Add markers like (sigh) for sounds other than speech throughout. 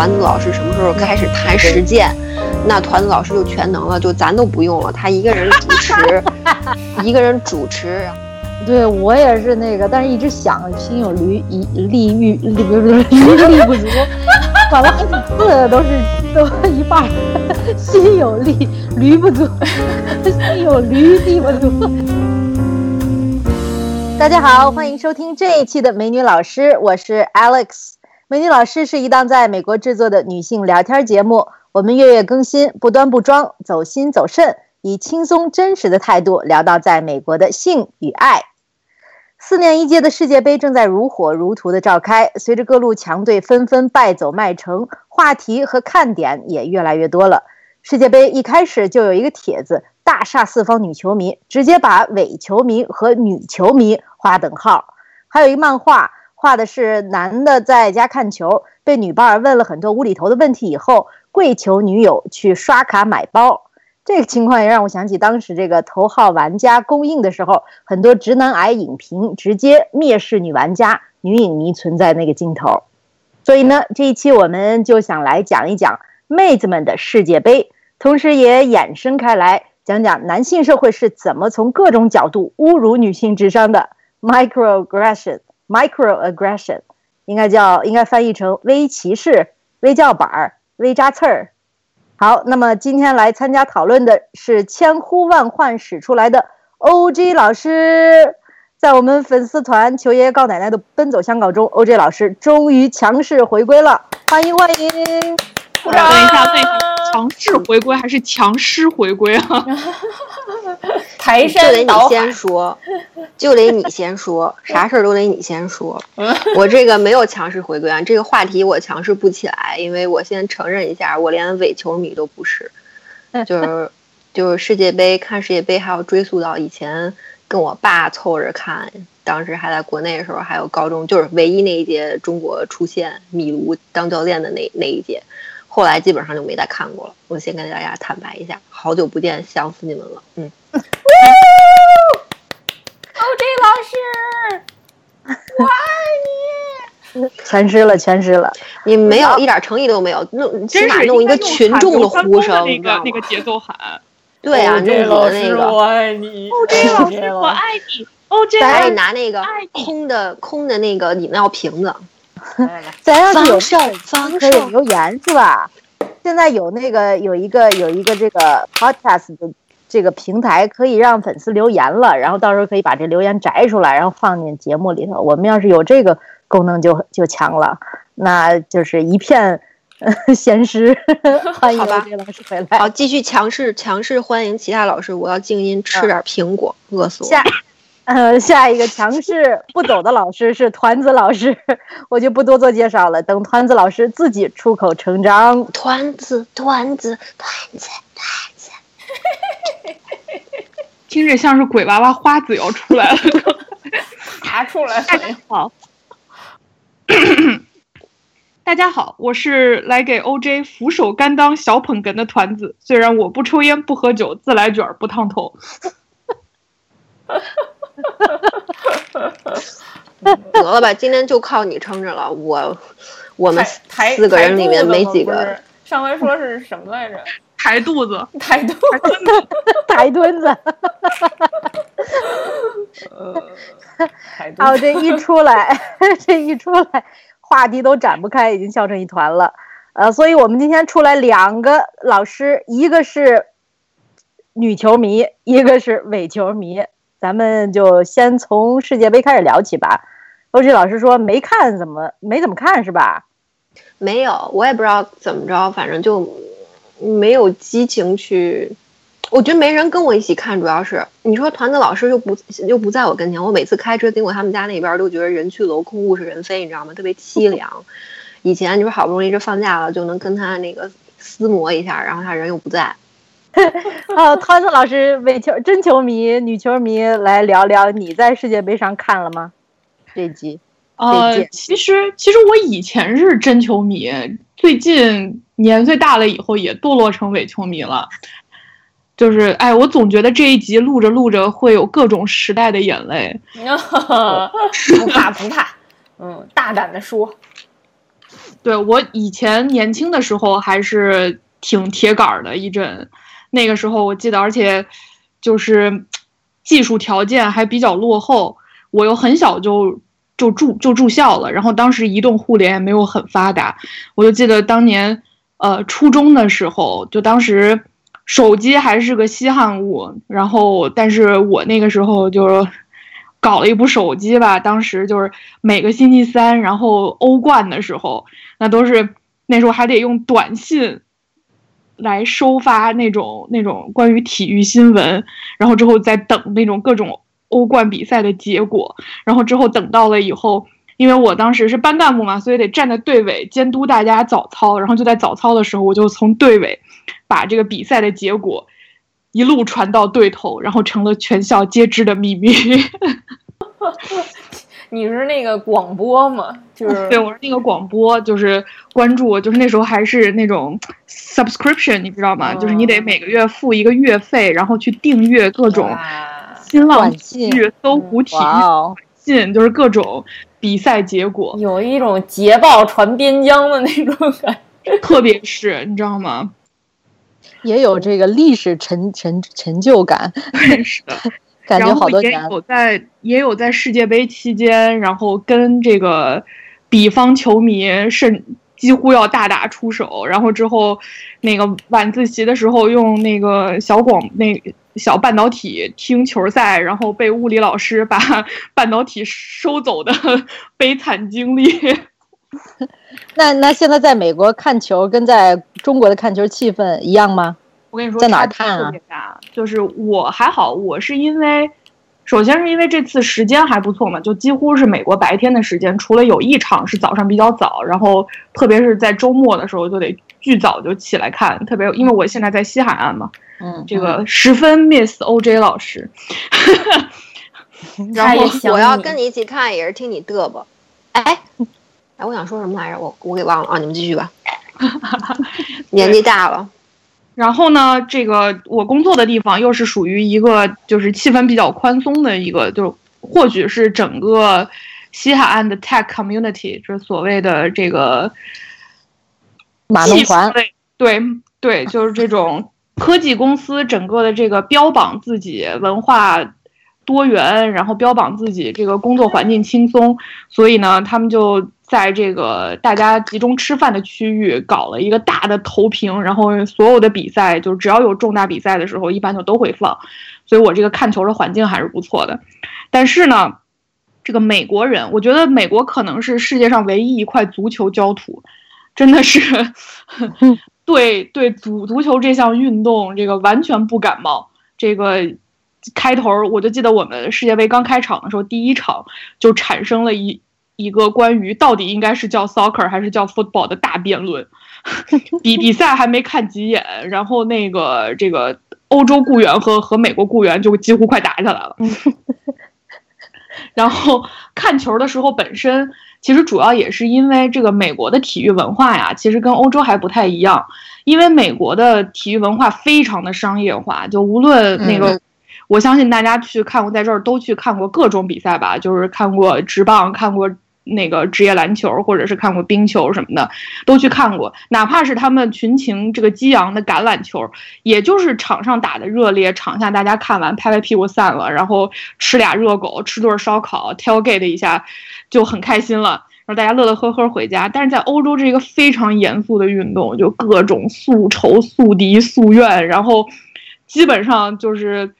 团子老师什么时候开始谈实践，那团子老师就全能了，就咱都不用了，他一个人主持，(laughs) 一个人主持。对我也是那个，但是一直想心有余一力欲力不是余力不足，搞了好几次都是都一半，心有力驴不足，(laughs) 心有驴力不足。大家好，欢迎收听这一期的美女老师，我是 Alex。美女老师是一档在美国制作的女性聊天节目，我们月月更新，不端不装，走心走肾，以轻松真实的态度聊到在美国的性与爱。四年一届的世界杯正在如火如荼的召开，随着各路强队纷纷败走麦城，话题和看点也越来越多了。世界杯一开始就有一个帖子大煞四方女球迷，直接把伪球迷和女球迷划等号。还有一漫画，画的是男的在家看球，被女伴问了很多无厘头的问题以后，跪求女友去刷卡买包。这个情况也让我想起当时这个头号玩家公映的时候，很多直男癌影评直接蔑视女玩家、女影迷存在那个镜头。所以呢，这一期我们就想来讲一讲妹子们的世界杯，同时也衍生开来讲讲男性社会是怎么从各种角度侮辱女性智商的 microaggression microaggression，microaggression 应该叫应该翻译成微歧视、微叫板儿、微扎刺儿。好，那么今天来参加讨论的是千呼万唤始出来的 OJ 老师，在我们粉丝团“求爷爷告奶奶”的奔走相告中，OJ 老师终于强势回归了，欢迎欢迎！等一下，等一下，强势回归还是强势回归啊？(laughs) 抬山就得你先说，(laughs) 就得你先说，啥事儿都得你先说。我这个没有强势回归啊，这个话题我强势不起来，因为我先承认一下，我连伪球迷都不是。(laughs) 就是就是世界杯看世界杯，还要追溯到以前跟我爸凑着看，当时还在国内的时候，还有高中，就是唯一那一届中国出现米卢当教练的那那一届。后来基本上就没再看过了。我先跟大家坦白一下，好久不见，想死你们了。嗯。OJ 老师，我爱你。全湿了，全湿了。你没有一点诚意都没有，弄起码弄一个群众的呼声，那个那个节奏喊。对啊，OJ 老师，我爱你。OJ 老师，我爱你。OJ 咱得拿那个空的空的那个饮料瓶子。咱要是有可以留言是吧？现在有那个有一个有一个这个 podcast 的这个平台，可以让粉丝留言了，然后到时候可以把这留言摘出来，然后放进节目里头。我们要是有这个功能就就强了，那就是一片 (laughs) 闲诗。欢迎老师回来。好，继续强势强势欢迎其他老师。我要静音吃点苹果，饿死我。下呃，下一个强势不走的老师是团子老师，我就不多做介绍了，等团子老师自己出口成章。团子，团子，团子，团子，听着像是鬼娃娃花子要出来了，(laughs) 爬出来。大家好，(coughs) 大家好，我是来给 OJ 俯首甘当小捧哏的团子。虽然我不抽烟不喝酒，自来卷不烫头。(laughs) 得了吧，今天就靠你撑着了。我，我们四个人里面没几个。上回说是什么来着？抬肚子，抬肚子，(laughs) 抬墩子。好，这一出来，(laughs) 这一出来，话题都展不开，已经笑成一团了。呃，所以我们今天出来两个老师，一个是女球迷，一个是伪球迷。咱们就先从世界杯开始聊起吧。欧志老师说没看，怎么没怎么看是吧？没有，我也不知道怎么着，反正就没有激情去。我觉得没人跟我一起看，主要是你说团子老师又不又不在我跟前，我每次开车经过他们家那边都觉得人去楼空，物是人非，你知道吗？特别凄凉。以前你说好不容易这放假了，就能跟他那个厮磨一下，然后他人又不在。(laughs) 哦，团子老师，伪球真球迷、女球迷来聊聊，你在世界杯上看了吗？这集？呃，其实其实我以前是真球迷，最近年岁大了以后也堕落成伪球迷了。就是，哎，我总觉得这一集录着录着会有各种时代的眼泪。(laughs) 不怕不怕，嗯，大胆的说。(laughs) 对我以前年轻的时候还是挺铁杆的一阵，那个时候我记得，而且就是技术条件还比较落后，我又很小就就住就住校了，然后当时移动互联也没有很发达，我就记得当年呃初中的时候，就当时手机还是个稀罕物，然后但是我那个时候就。搞了一部手机吧，当时就是每个星期三，然后欧冠的时候，那都是那时候还得用短信来收发那种那种关于体育新闻，然后之后再等那种各种欧冠比赛的结果，然后之后等到了以后，因为我当时是班干部嘛，所以得站在队尾监督大家早操，然后就在早操的时候，我就从队尾把这个比赛的结果。一路传到对头，然后成了全校皆知的秘密。(laughs) 你是那个广播吗？就是对，我是那个广播，就是关注，就是那时候还是那种 subscription，你知道吗？就是你得每个月付一个月费，然后去订阅各种新浪、体育、搜狐体育信，就是各种比赛结果，有一种捷报传边疆的那种感觉，特别是你知道吗？也有这个历史成成成就感，(laughs) 是的，感觉好多年。有在也有在世界杯期间，然后跟这个比方球迷甚几乎要大打出手，然后之后那个晚自习的时候用那个小广那小半导体听球赛，然后被物理老师把 (laughs) 半导体收走的 (laughs) 悲惨经历。(laughs) 那那现在在美国看球跟在中国的看球气氛一样吗？我跟你说，在哪看啊？就是我还好，我是因为，首先是因为这次时间还不错嘛，就几乎是美国白天的时间，除了有一场是早上比较早，然后特别是在周末的时候就得巨早就起来看，特别因为我现在在西海岸嘛，嗯，这个十分 miss OJ 老师，(laughs) 然后我要跟你一起看也是听你嘚啵，哎。哎，我想说什么来着？我我给忘了啊！你们继续吧。(laughs) 年纪大了，然后呢，这个我工作的地方又是属于一个就是气氛比较宽松的一个，就或许是整个西海岸的 tech community，就是所谓的这个马龙团。对对，就是这种科技公司整个的这个标榜自己文化多元，然后标榜自己这个工作环境轻松，所以呢，他们就。在这个大家集中吃饭的区域搞了一个大的投屏，然后所有的比赛就只要有重大比赛的时候，一般就都会放，所以我这个看球的环境还是不错的。但是呢，这个美国人，我觉得美国可能是世界上唯一一块足球焦土，真的是 (laughs) 对对足足球这项运动这个完全不感冒。这个开头我就记得我们世界杯刚开场的时候，第一场就产生了一。一个关于到底应该是叫 soccer 还是叫 football 的大辩论，(laughs) 比比赛还没看几眼，然后那个这个欧洲雇员和和美国雇员就几乎快打起来了。(laughs) 然后看球的时候，本身其实主要也是因为这个美国的体育文化呀，其实跟欧洲还不太一样，因为美国的体育文化非常的商业化，就无论那个。我相信大家去看过，在这儿都去看过各种比赛吧，就是看过直棒，看过那个职业篮球，或者是看过冰球什么的，都去看过。哪怕是他们群情这个激昂的橄榄球，也就是场上打的热烈，场下大家看完拍拍屁股散了，然后吃俩热狗，吃顿烧烤，tailgate 一下就很开心了，然后大家乐乐呵呵回家。但是在欧洲，这一个非常严肃的运动，就各种宿仇、宿敌、宿怨，然后基本上就是。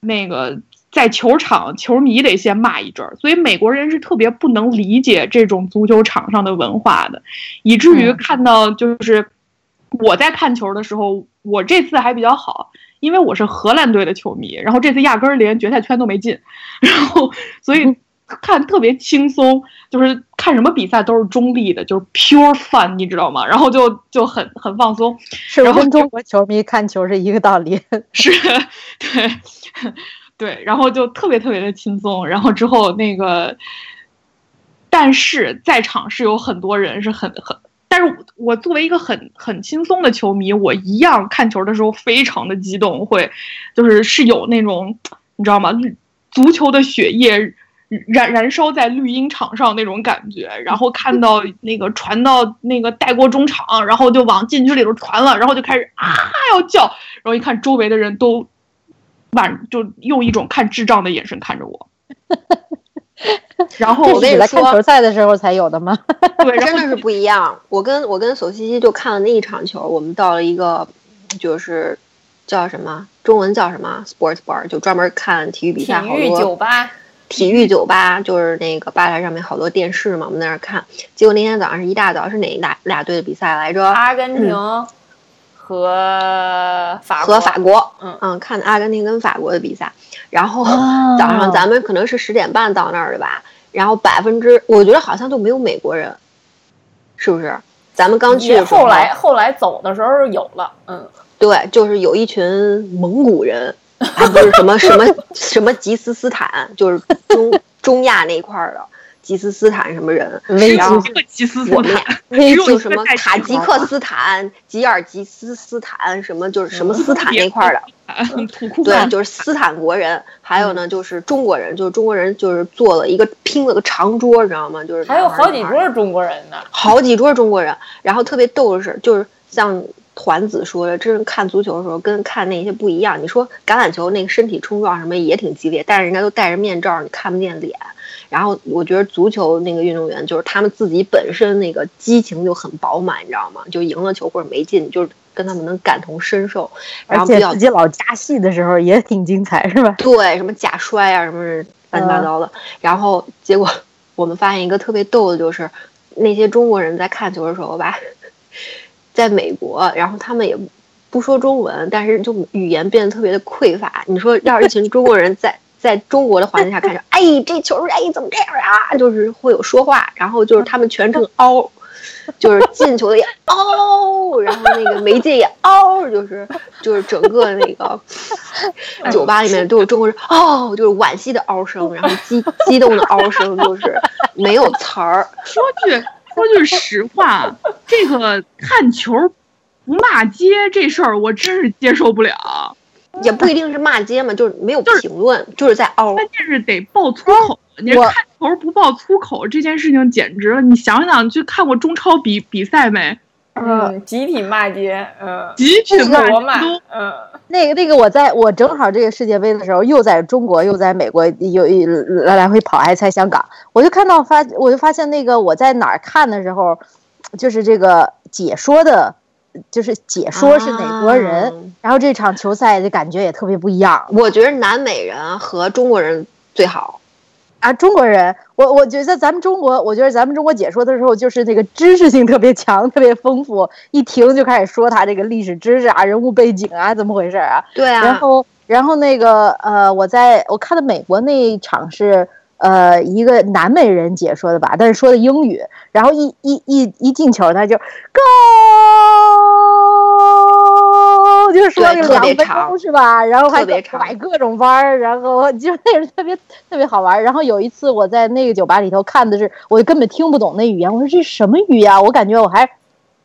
那个在球场，球迷得先骂一阵儿，所以美国人是特别不能理解这种足球场上的文化的，以至于看到就是我在看球的时候，我这次还比较好，因为我是荷兰队的球迷，然后这次压根儿连决赛圈都没进，然后所以看特别轻松，就是看什么比赛都是中立的，就是 pure fun，你知道吗？然后就就很很放松，是。跟中国球迷看球是一个道理，(laughs) 是对。对，然后就特别特别的轻松，然后之后那个，但是在场是有很多人是很很，但是我作为一个很很轻松的球迷，我一样看球的时候非常的激动，会就是是有那种你知道吗？足球的血液燃燃烧在绿茵场上那种感觉，然后看到 (laughs) 那个传到那个带过中场，然后就往禁区里头传了，然后就开始啊要叫，然后一看周围的人都，晚就用一种看智障的眼神看着我。(laughs) 然后我跟你说，看球赛的时候才有的吗？对，真的是不一样。我跟我跟索西西就看了那一场球，我们到了一个就是叫什么中文叫什么 sports bar，就专门看体育比赛，体育酒吧。体育酒吧就是那个吧台上面好多电视嘛，我们在那儿看。结果那天早上是一大早是哪俩俩队的比赛来着？阿根廷和法和法国。嗯嗯，看阿根廷跟法国的比赛。然后早上咱们可能是十点半到那儿的吧。然后百分之我觉得好像就没有美国人，是不是？咱们刚去后来后来走的时候有了，嗯，对，就是有一群蒙古人。还不是什么什么什么吉斯斯坦，就是中 (laughs) 中亚那块儿的吉斯斯坦什么人，然后吉斯斯坦，就什么塔吉克斯坦、吉尔吉斯斯坦，什么就是什么斯坦那块儿的，对，就是斯坦国人。还有呢，就是中国人，就是中国人，就是做了一个拼了个长桌，你知道吗？就是还有好几桌中国人呢，好几桌中国人。然后特别逗的是，就是像。团子说的，真是看足球的时候跟看那些不一样。你说橄榄球那个身体冲撞什么也挺激烈，但是人家都戴着面罩，你看不见脸。然后我觉得足球那个运动员就是他们自己本身那个激情就很饱满，你知道吗？就赢了球或者没进，就是跟他们能感同身受。然后比较自己老加戏的时候也挺精彩，是吧？对，什么假摔啊，什么乱七八糟的。然后结果我们发现一个特别逗的，就是那些中国人在看球的时候吧。在美国，然后他们也不说中文，但是就语言变得特别的匮乏。你说，要是一群中国人在在中国的环境下看着，哎，这球，哎，怎么这样啊？就是会有说话，然后就是他们全程嗷，就是进球的也嗷，然后那个没进也嗷，就是就是整个那个酒吧里面都有中国人哦，就是惋惜的嗷声，然后激激动的嗷声，就是没有词儿。说句。说句实话，这个看球不骂街这事儿，我真是接受不了。也不一定是骂街嘛，就是没有评论，就是在嗷。关键是得爆粗口。你看球不爆粗口这件事情简直了。你想想，去看过中超比比赛没？嗯，集体骂街，嗯，集体骂，嗯。那个那个，我在我正好这个世界杯的时候，又在中国，又在美国，又来来回跑，还在香港，我就看到发，我就发现那个我在哪儿看的时候，就是这个解说的，就是解说是哪国人，然后这场球赛的感觉也特别不一样。我觉得南美人和中国人最好。啊，中国人，我我觉得咱们中国，我觉得咱们中国解说的时候，就是那个知识性特别强，特别丰富，一听就开始说他这个历史知识啊、人物背景啊，怎么回事啊？对啊。然后，然后那个呃，我在我看的美国那一场是呃一个南美人解说的吧，但是说的英语，然后一一一一进球他就 go。就说个两分钟是吧？然后还拐各种弯儿，然后 (laughs) 就那是特别特别好玩。然后有一次我在那个酒吧里头看的是，我根本听不懂那语言。我说这什么语呀？我感觉我还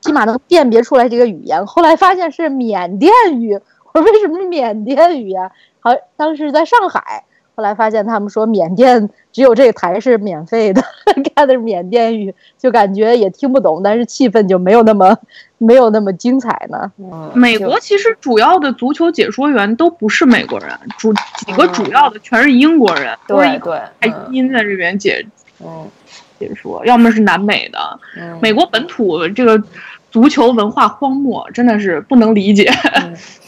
起码能辨别出来这个语言。后来发现是缅甸语。(laughs) 我说为什么是缅甸语呀？好，当时在上海。后来发现他们说缅甸只有这个台是免费的，(laughs) 看的是缅甸语，就感觉也听不懂，但是气氛就没有那么。没有那么精彩呢。美国其实主要的足球解说员都不是美国人，主几个主要的全是英国人，对对，还英在这边解，嗯，解说，要么是南美的。美国本土这个足球文化荒漠，真的是不能理解。(laughs)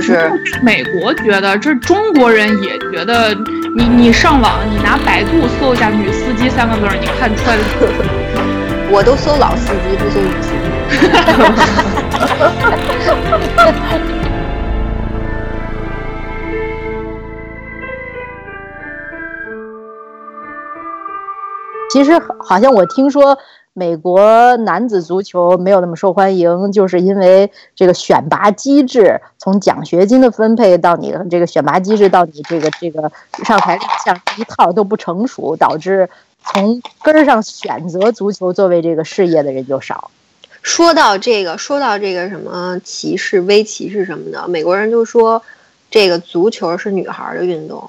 就是美国觉得，这中国人也觉得。你你上网，你拿百度搜一下“女司机”三个字，你看出来的。(laughs) 我都搜老司机，不搜女司机。(laughs) 其实好像我听说。美国男子足球没有那么受欢迎，就是因为这个选拔机制，从奖学金的分配到你的这个选拔机制到你这个这个上台亮相一套都不成熟，导致从根儿上选择足球作为这个事业的人就少。说到这个，说到这个什么歧视、微歧视什么的，美国人就说这个足球是女孩的运动，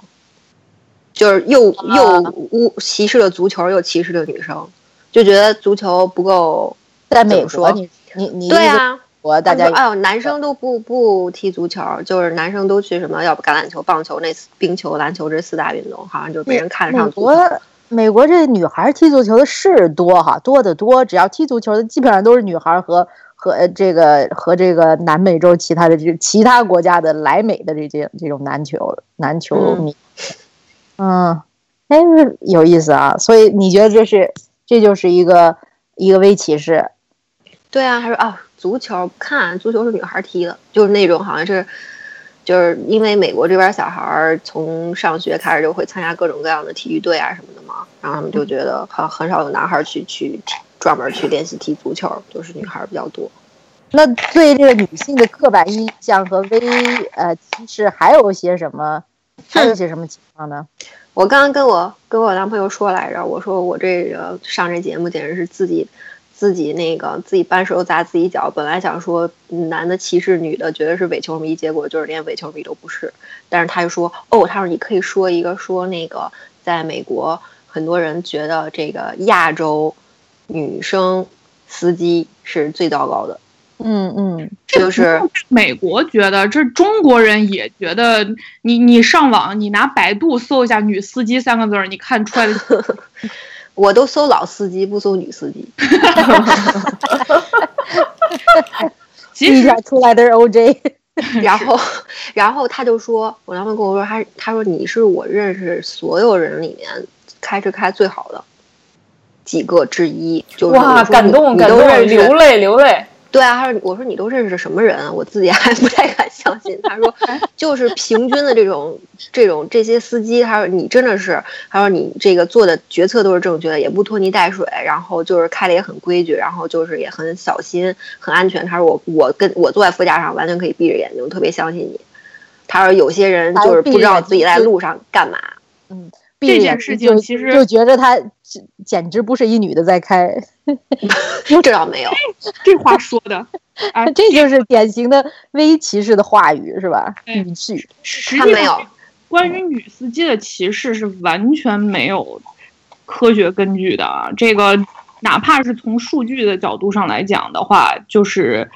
就是又又污歧视了足球，又歧视了女生，就觉得足球不够。在美国，你你你对啊，我大家哎呦，男生都不不踢足球，就是男生都去什么，要不橄榄球、棒球、那冰球、篮球这四大运动，好像就被人看得上。美国美国这女孩踢足球的是多哈，多得多。只要踢足球的，基本上都是女孩和和这个和这个南美洲其他的这其他国家的来美的这些这种篮球篮球迷。嗯，哎，有意思啊。所以你觉得这是这就是一个一个微歧视？对啊，他说啊，足球看足球是女孩踢的，就是那种好像是，就是因为美国这边小孩从上学开始就会参加各种各样的体育队啊什么的嘛，然后他们就觉得很很少有男孩去去专门去练习踢足球，就是女孩比较多。那对这个女性的刻板印象和微呃歧视还有些什么？还有些什么情况呢？我刚刚跟我跟我男朋友说来着，我说我这个上这节目简直是自己。自己那个自己搬石头砸自己脚，本来想说男的歧视女的，觉得是伪球迷，结果就是连伪球迷都不是。但是他就说，哦，他说你可以说一个，说那个在美国，很多人觉得这个亚洲女生司机是最糟糕的。嗯嗯，就是美国觉得，这中国人也觉得。你你上网，你拿百度搜一下“女司机”三个字儿，你看出来的。(laughs) 我都搜老司机，不搜女司机。其实出来的是 OJ。(laughs) 然后，然后他就说，我男朋友跟我说，他他说你是我认识所有人里面开车开最好的几个之一。就是哇，感动感动，流泪流泪。对啊，他说：“我说你都认识什么人？我自己还 (laughs) 不太敢相信。”他说：(laughs) “就是平均的这种这种这些司机。”他说：“你真的是，他说你这个做的决策都是正确的，也不拖泥带水，然后就是开的也很规矩，然后就是也很小心、很安全。”他说：“我我跟我坐在副驾上，完全可以闭着眼睛，特别相信你。”他说：“有些人就是不知道自己在路上干嘛。”嗯。这件事情其实就觉得他简直不是一女的在开，(laughs) 这倒没有。(laughs) 这话说的，(laughs) 啊，这就是典型的微歧视的话语，是吧？语气。实际上，关于女司机的歧视是完全没有科学根据的。这个哪怕是从数据的角度上来讲的话，就是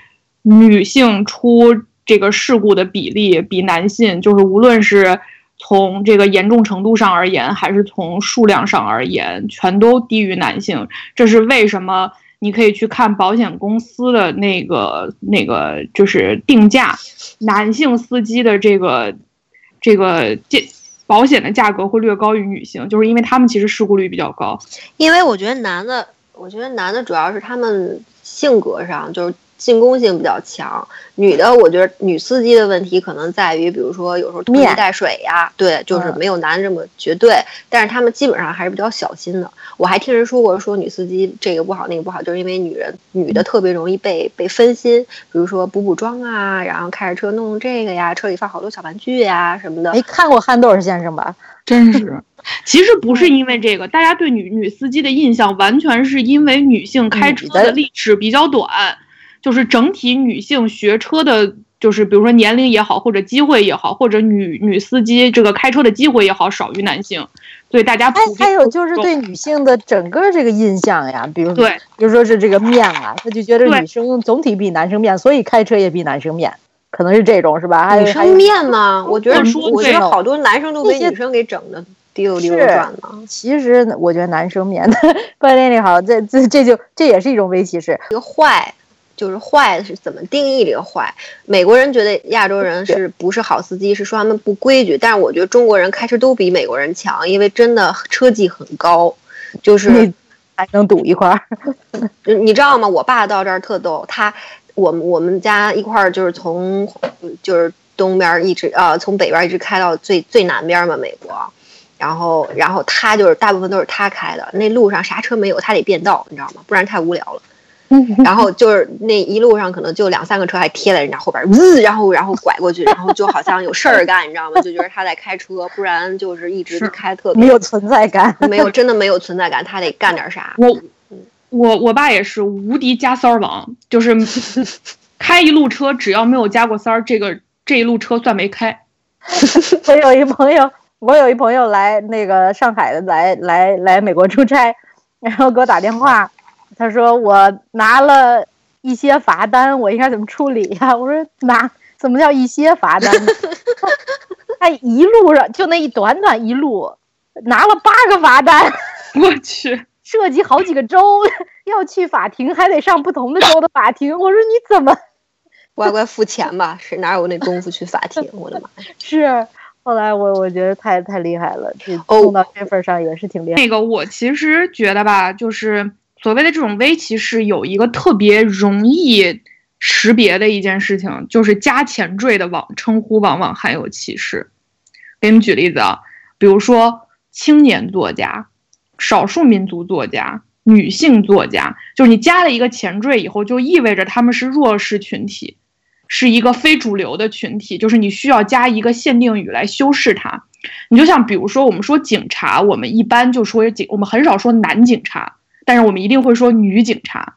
女性出这个事故的比例比男性，就是无论是。从这个严重程度上而言，还是从数量上而言，全都低于男性。这是为什么？你可以去看保险公司的那个那个，就是定价，男性司机的这个这个价保险的价格会略高于女性，就是因为他们其实事故率比较高。因为我觉得男的，我觉得男的主要是他们性格上就是。进攻性比较强，女的我觉得女司机的问题可能在于，比如说有时候拖泥带水呀，对，就是没有男的这么绝对，但是他们基本上还是比较小心的。我还听人说过，说女司机这个不好那个不好，就是因为女人女的特别容易被被分心，比如说补补妆啊，然后开着车弄弄这个呀，车里放好多小玩具呀什么的。没看过憨豆先生吧？(laughs) 真是，(laughs) 其实不是因为这个，大家对女女司机的印象完全是因为女性开车的历史比较短。就是整体女性学车的，就是比如说年龄也好，或者机会也好，或者女女司机这个开车的机会也好，少于男性，所以大家。哎，还有就是对女性的整个这个印象呀，比如对，比如说是这个面啊，他就觉得女生总体比男生面，所以开车也比男生面，可能是这种是吧？女生面吗？我觉得，我觉得好多男生都被女生给整的滴溜溜转了。其实我觉得男生面，(laughs) 关键你好，这这这就这也是一种微歧视，一个坏。就是坏是怎么定义这个坏？美国人觉得亚洲人是不是好司机？是说他们不规矩。但是我觉得中国人开车都比美国人强，因为真的车技很高，就 (laughs) 是还能堵一块儿。(laughs) 你知道吗？我爸到这儿特逗，他我们我们家一块儿就是从就是东边一直呃从北边一直开到最最南边嘛，美国。然后然后他就是大部分都是他开的，那路上啥车没有，他得变道，你知道吗？不然太无聊了。(laughs) 然后就是那一路上可能就两三个车还贴在人家后边，呜，然后然后拐过去，然后就好像有事儿干，你知道吗？就觉得他在开车，不然就是一直开特别没有存在感，(laughs) 没有真的没有存在感，他得干点啥。我我我爸也是无敌加塞儿王，就是 (laughs) 开一路车只要没有加过塞儿，这个这一路车算没开。我有一朋友，我有一朋友来那个上海的，来来来美国出差，然后给我打电话，他说我拿了一些罚单，我应该怎么处理呀？(laughs) 我说拿，怎么叫一些罚单？(laughs) 他一路上就那一短短一路，拿了八个罚单，我去，涉及好几个州，要去法庭还得上不同的州的法庭。我说你怎么乖乖付钱吧？谁哪有那功夫去法庭？我的妈呀！是，后来我我觉得太太厉害了，这弄到这份上也是挺厉害。那个我其实觉得吧，就是所谓的这种微歧视，有一个特别容易。识别的一件事情就是加前缀的网称呼往往含有歧视。给你们举例子啊，比如说青年作家、少数民族作家、女性作家，就是你加了一个前缀以后，就意味着他们是弱势群体，是一个非主流的群体，就是你需要加一个限定语来修饰它。你就像比如说我们说警察，我们一般就说警，我们很少说男警察，但是我们一定会说女警察。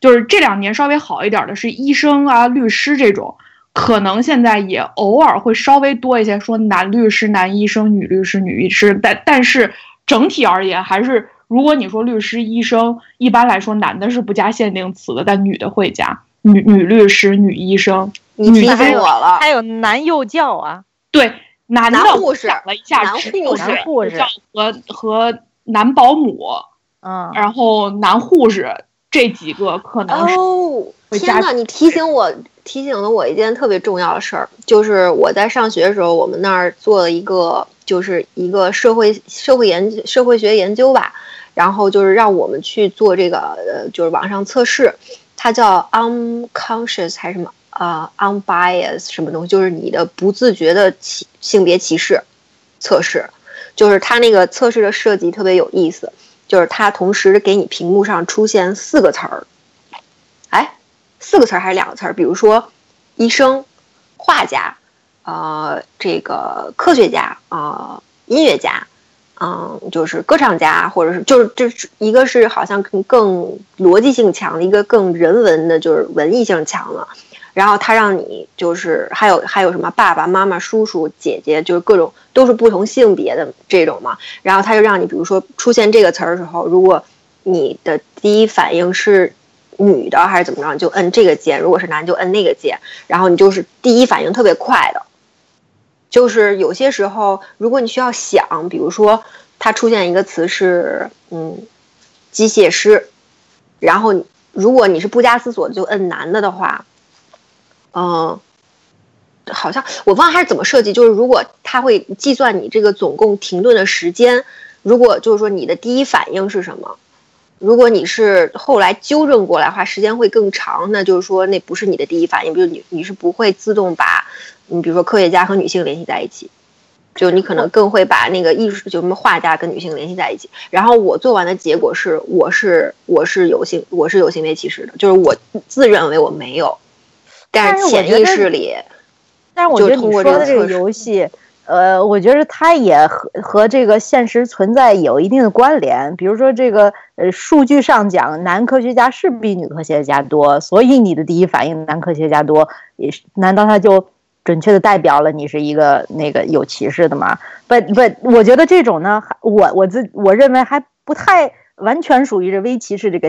就是这两年稍微好一点的是医生啊、律师这种，可能现在也偶尔会稍微多一些说男律师、男医生、女律师、女医师，但但是整体而言还是，如果你说律师、医生，一般来说男的是不加限定词的，但女的会加 (laughs) 女女律师、女医生。你提醒我了，还有男幼教啊，对，男的护士了一下，男护士、护士和和男保姆，嗯，然后男护士。这几个可能哦，天哪！你提醒我，提醒了我一件特别重要的事儿，就是我在上学的时候，我们那儿做了一个，就是一个社会社会研究社会学研究吧，然后就是让我们去做这个，呃，就是网上测试，它叫 unconscious 还是什么啊，unbiased 什么东西，就是你的不自觉的歧性别歧视测试，就是它那个测试的设计特别有意思。就是它同时给你屏幕上出现四个词儿，哎，四个词儿还是两个词儿？比如说，医生、画家，呃，这个科学家，呃，音乐家，嗯，就是歌唱家，或者是就是这是一个是好像更更逻辑性强的一个更人文的，就是文艺性强了。然后他让你就是还有还有什么爸爸妈妈叔叔姐姐就是各种都是不同性别的这种嘛，然后他就让你比如说出现这个词儿的时候，如果你的第一反应是女的还是怎么着，就摁这个键；如果是男就摁那个键，然后你就是第一反应特别快的。就是有些时候如果你需要想，比如说它出现一个词是嗯机械师，然后如果你是不加思索就摁男的的话。嗯，好像我忘了他是怎么设计，就是如果他会计算你这个总共停顿的时间，如果就是说你的第一反应是什么，如果你是后来纠正过来话，时间会更长，那就是说那不是你的第一反应，比如你你是不会自动把，你比如说科学家和女性联系在一起，就你可能更会把那个艺术就什么画家跟女性联系在一起。然后我做完的结果是，我是我是有性我是有性别歧视的，就是我自认为我没有。但是潜意识里，但是我觉得你说的这个游戏，呃，我觉得它也和和这个现实存在有一定的关联。比如说，这个呃，数据上讲，男科学家是比女科学家多，所以你的第一反应男科学家多，也是难道他就准确的代表了你是一个那个有歧视的吗？不不，我觉得这种呢，我我自我认为还不太完全属于这微歧视这个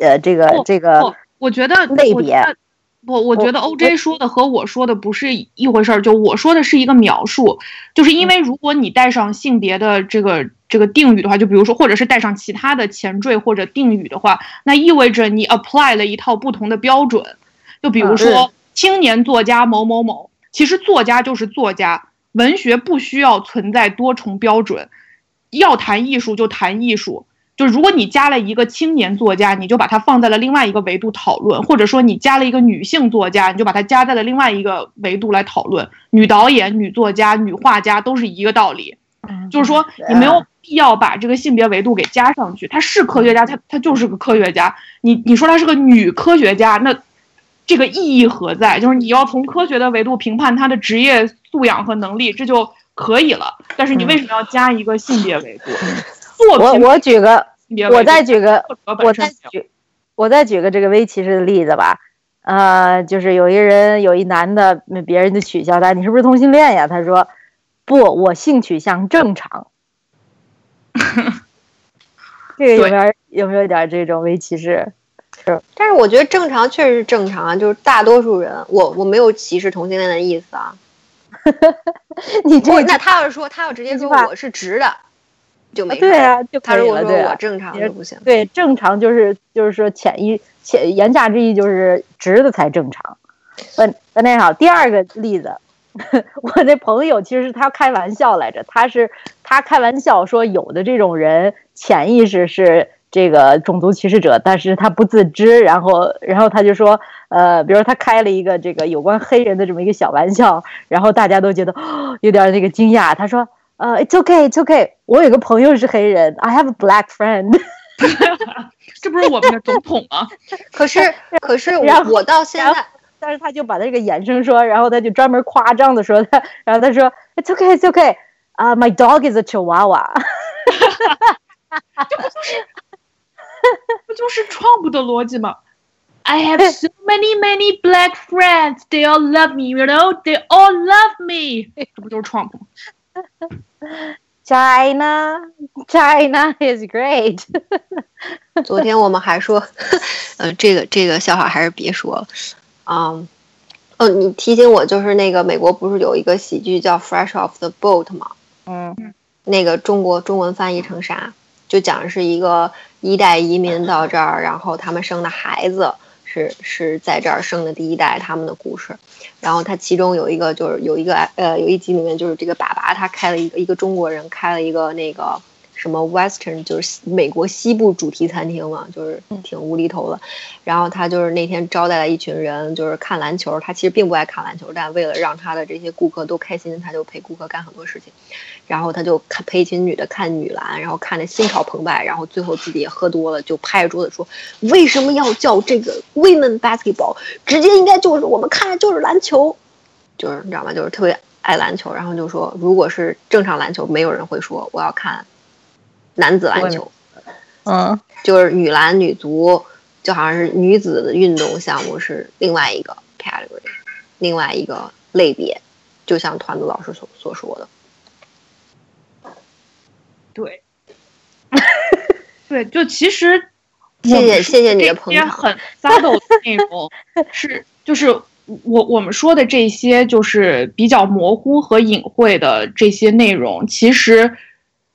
呃这个这个，我觉得类别。不，我觉得 OJ 说的和我说的不是一回事儿。就我说的是一个描述，就是因为如果你带上性别的这个这个定语的话，就比如说，或者是带上其他的前缀或者定语的话，那意味着你 apply 了一套不同的标准。就比如说，青年作家某某某，其实作家就是作家，文学不需要存在多重标准，要谈艺术就谈艺术。就是如果你加了一个青年作家，你就把它放在了另外一个维度讨论；或者说你加了一个女性作家，你就把它加在了另外一个维度来讨论。女导演、女作家、女画家都是一个道理，就是说你没有必要把这个性别维度给加上去。她是科学家，她她就是个科学家。你你说她是个女科学家，那这个意义何在？就是你要从科学的维度评判她的职业素养和能力，这就可以了。但是你为什么要加一个性别维度？我我举个我再举个，我再举，我再举个这个微歧视的例子吧。呃，就是有一个人，有一男的，别人就取笑他：“你是不是同性恋呀？”他说：“不，我性取向正常。(laughs) ”这个有没有有没有一点这种微歧视？是，但是我觉得正常确实是正常啊，就是大多数人，我我没有歧视同性恋的意思啊。(laughs) 你这那他要是说他要直接说我是直的，就没对啊，就他如果说我正常就不行。对，正常就是就是说潜意潜言下之意就是直的才正常。嗯，那好，第二个例子，(laughs) 我那朋友其实他开玩笑来着，他是他开玩笑说有的这种人潜意识是。这个种族歧视者，但是他不自知，然后，然后他就说，呃，比如他开了一个这个有关黑人的这么一个小玩笑，然后大家都觉得有点那个惊讶。他说，呃，It's okay, It's okay，我有个朋友是黑人，I have a black friend。这不是我们的总统吗？可是，可是我我到现在，但是他就把他这个衍生说，然后他就专门夸张的说他，然后他说，It's okay, It's okay，啊，My dog is a Chihuahua。这不就是？不就是 Trump 的逻辑吗？I have so many many black friends. They all love me. You know, they all love me. 这不就是 Trump 吗 (laughs) China, China is great. (laughs) 昨天我们还说，(laughs) 呃，这个这个笑话还是别说了。嗯，哦，你提醒我，就是那个美国不是有一个喜剧叫《Fresh Off the Boat》吗？嗯，那个中国中文翻译成啥？就讲的是一个。一代移民到这儿，然后他们生的孩子是是在这儿生的第一代，他们的故事。然后他其中有一个就是有一个呃有一集里面就是这个爸爸他开了一个一个中国人开了一个那个什么 Western 就是美国西部主题餐厅嘛，就是挺无厘头的。然后他就是那天招待了一群人，就是看篮球。他其实并不爱看篮球，但为了让他的这些顾客都开心，他就陪顾客干很多事情。然后他就看陪一群女的看女篮，然后看的心潮澎湃，然后最后自己也喝多了，就拍着桌子说：“为什么要叫这个 women basketball？直接应该就是我们看的就是篮球，就是你知道吗？就是特别爱篮球。然后就说，如果是正常篮球，没有人会说我要看男子篮球，嗯，(laughs) 就是女篮、女足，就好像是女子的运动项目是另外一个 category，另外一个类别，就像团子老师所所说的。”对，(laughs) 对，就其实，谢谢谢谢你的朋友。很 subtle 的内容 (laughs) 是，就是我我们说的这些，就是比较模糊和隐晦的这些内容，其实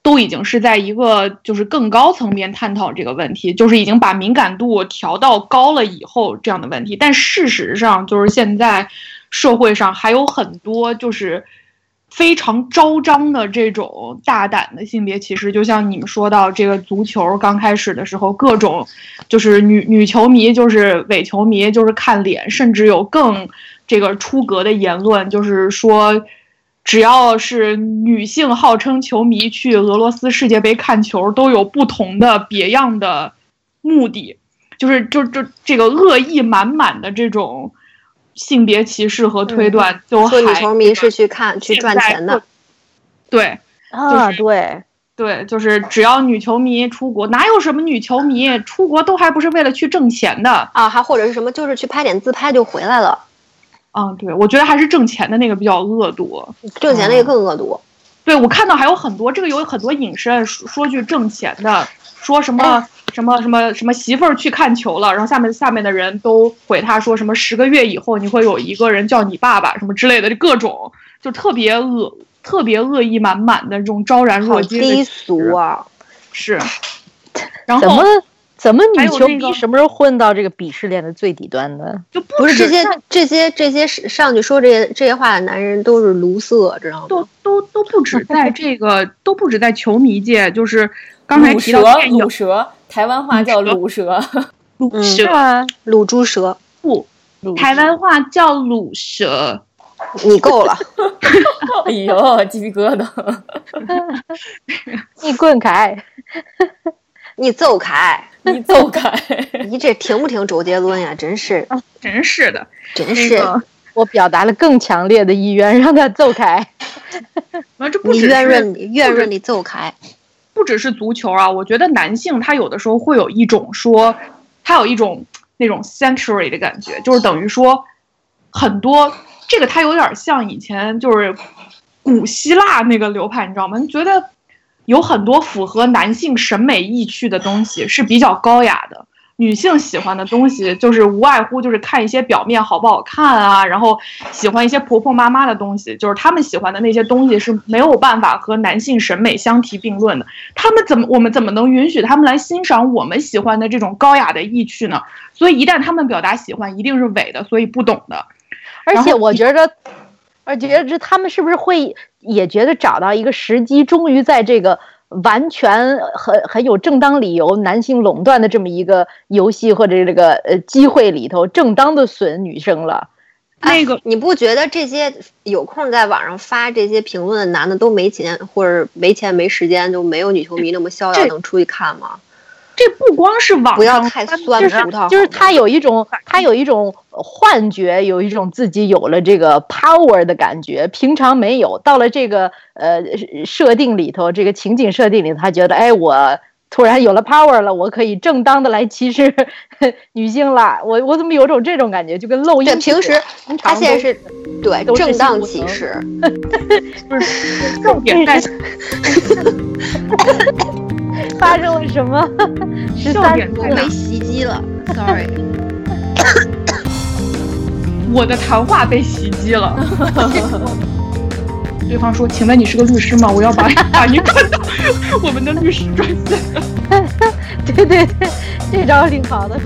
都已经是在一个就是更高层面探讨这个问题，就是已经把敏感度调到高了以后这样的问题。但事实上，就是现在社会上还有很多就是。非常招张的这种大胆的性别歧视，就像你们说到这个足球刚开始的时候，各种就是女女球迷就是伪球迷就是看脸，甚至有更这个出格的言论，就是说只要是女性号称球迷去俄罗斯世界杯看球，都有不同的别样的目的，就是就就这个恶意满满的这种。性别歧视和推断，就说女球迷是去看去赚钱的，对啊，对对，就是只要女球迷出国，哪有什么女球迷出国都还不是为了去挣钱的啊？还或者是什么，就是去拍点自拍就回来了。啊，对，我觉得还是挣钱的那个比较恶毒，挣钱那个更恶毒。对，我看到还有很多，这个有很多影视说句挣钱的，说什么。什么什么什么媳妇儿去看球了，然后下面下面的人都回他说什么十个月以后你会有一个人叫你爸爸什么之类的，就各种就特别恶特别恶意满满的这种昭然若揭低俗啊！是，然后怎么怎么女球迷什么时候混到这个鄙视链的最底端的？就不是这些这些这些上去说这些这些话的男人都是卢瑟，知道吗？都都都不止在这个都不止在球迷界，就是刚才提到鲁蛇。台湾话叫卤蛇，(laughs) 卤蛇，卤猪蛇不？台湾话叫卤蛇，你够了！(laughs) 哎呦，鸡皮疙瘩！(laughs) 你滚开！你走开！你走开！你这听不听周杰伦呀？真是，真是的，真是！我表达了更强烈的意愿，让他走开。这不你圆润的圆润的走开。不只是足球啊，我觉得男性他有的时候会有一种说，他有一种那种 sanctuary 的感觉，就是等于说很多这个他有点像以前就是古希腊那个流派，你知道吗？你觉得有很多符合男性审美意趣的东西是比较高雅的。女性喜欢的东西就是无外乎就是看一些表面好不好看啊，然后喜欢一些婆婆妈妈的东西，就是他们喜欢的那些东西是没有办法和男性审美相提并论的。他们怎么我们怎么能允许他们来欣赏我们喜欢的这种高雅的意趣呢？所以一旦他们表达喜欢，一定是伪的，所以不懂的。而且我觉着，而且这他们是不是会也觉得找到一个时机，终于在这个。完全很很有正当理由，男性垄断的这么一个游戏或者这个呃机会里头，正当的损女生了。那个你不觉得这些有空在网上发这些评论的男的都没钱，或者没钱没时间，就没有女球迷那么逍遥能出去看吗？这不光是网上，不要太酸葡萄。就是他有一种，他有一种幻觉，有一种自己有了这个 power 的感觉，平常没有。到了这个呃设定里头，这个情景设定里，他觉得，哎，我突然有了 power 了，我可以正当的来歧视 (laughs) 女性了。我我怎么有种这种感觉，就跟漏音。平时他现在是对正当歧视，(laughs) (laughs) 不是重点在。(laughs) 发生了什么？(laughs) 十三被袭击了，sorry。(laughs) 我的谈话被袭击了。对方说：“请问你是个律师吗？我要把把你关到我们的律师专线。”对对对，这招挺好的。